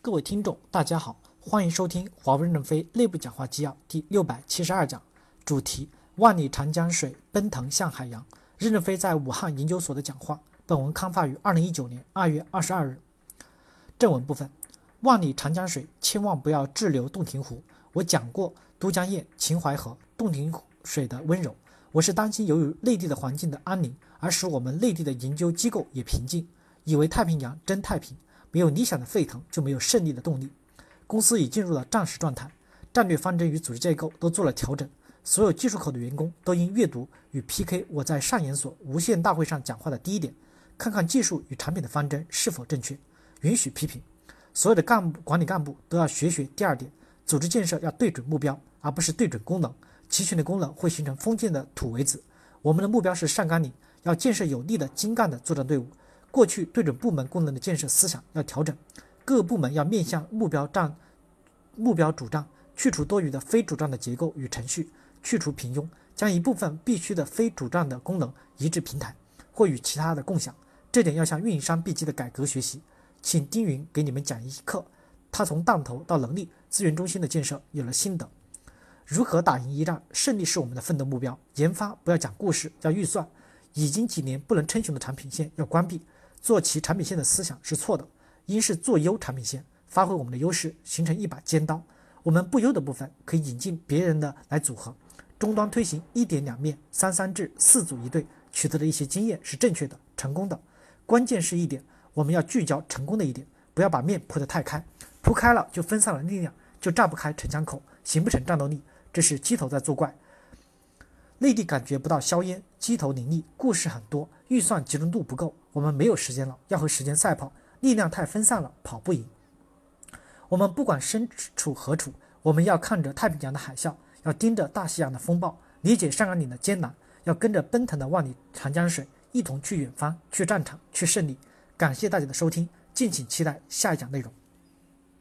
各位听众，大家好，欢迎收听华为任正非内部讲话纪要第六百七十二讲，主题：万里长江水奔腾向海洋。任正非在武汉研究所的讲话。本文刊发于二零一九年二月二十二日。正文部分：万里长江水千万不要滞留洞庭湖。我讲过都江堰、秦淮河、洞庭水的温柔。我是担心由于内地的环境的安宁，而使我们内地的研究机构也平静，以为太平洋真太平。没有理想的沸腾，就没有胜利的动力。公司已进入了战时状态，战略方针与组织结构都做了调整。所有技术口的员工都应阅读与 PK 我在上研所无限大会上讲话的第一点，看看技术与产品的方针是否正确，允许批评。所有的干部管理干部都要学学第二点，组织建设要对准目标，而不是对准功能。齐全的功能会形成封建的土围子。我们的目标是上甘岭，要建设有力的精干的作战队伍。过去对准部门功能的建设思想要调整，各部门要面向目标账、目标主账，去除多余的非主账的结构与程序，去除平庸，将一部分必须的非主账的功能移至平台或与其他的共享。这点要向运营商 B 级的改革学习。请丁云给你们讲一课，他从档头到能力资源中心的建设有了心得。如何打赢一战？胜利是我们的奋斗目标。研发不要讲故事，要预算。已经几年不能称雄的产品线要关闭。做其产品线的思想是错的，应是做优产品线，发挥我们的优势，形成一把尖刀。我们不优的部分可以引进别人的来组合。终端推行一点两面、三三制、四组一队，取得的一些经验是正确的、成功的。关键是一点，我们要聚焦成功的一点，不要把面铺得太开，铺开了就分散了力量，就炸不开城墙口，形不成战斗力。这是鸡头在作怪。内地感觉不到硝烟，鸡头林立，故事很多，预算集中度不够，我们没有时间了，要和时间赛跑，力量太分散了，跑不赢。我们不管身处何处，我们要看着太平洋的海啸，要盯着大西洋的风暴，理解上甘岭的艰难，要跟着奔腾的万里长江水，一同去远方，去战场，去胜利。感谢大家的收听，敬请期待下一讲内容。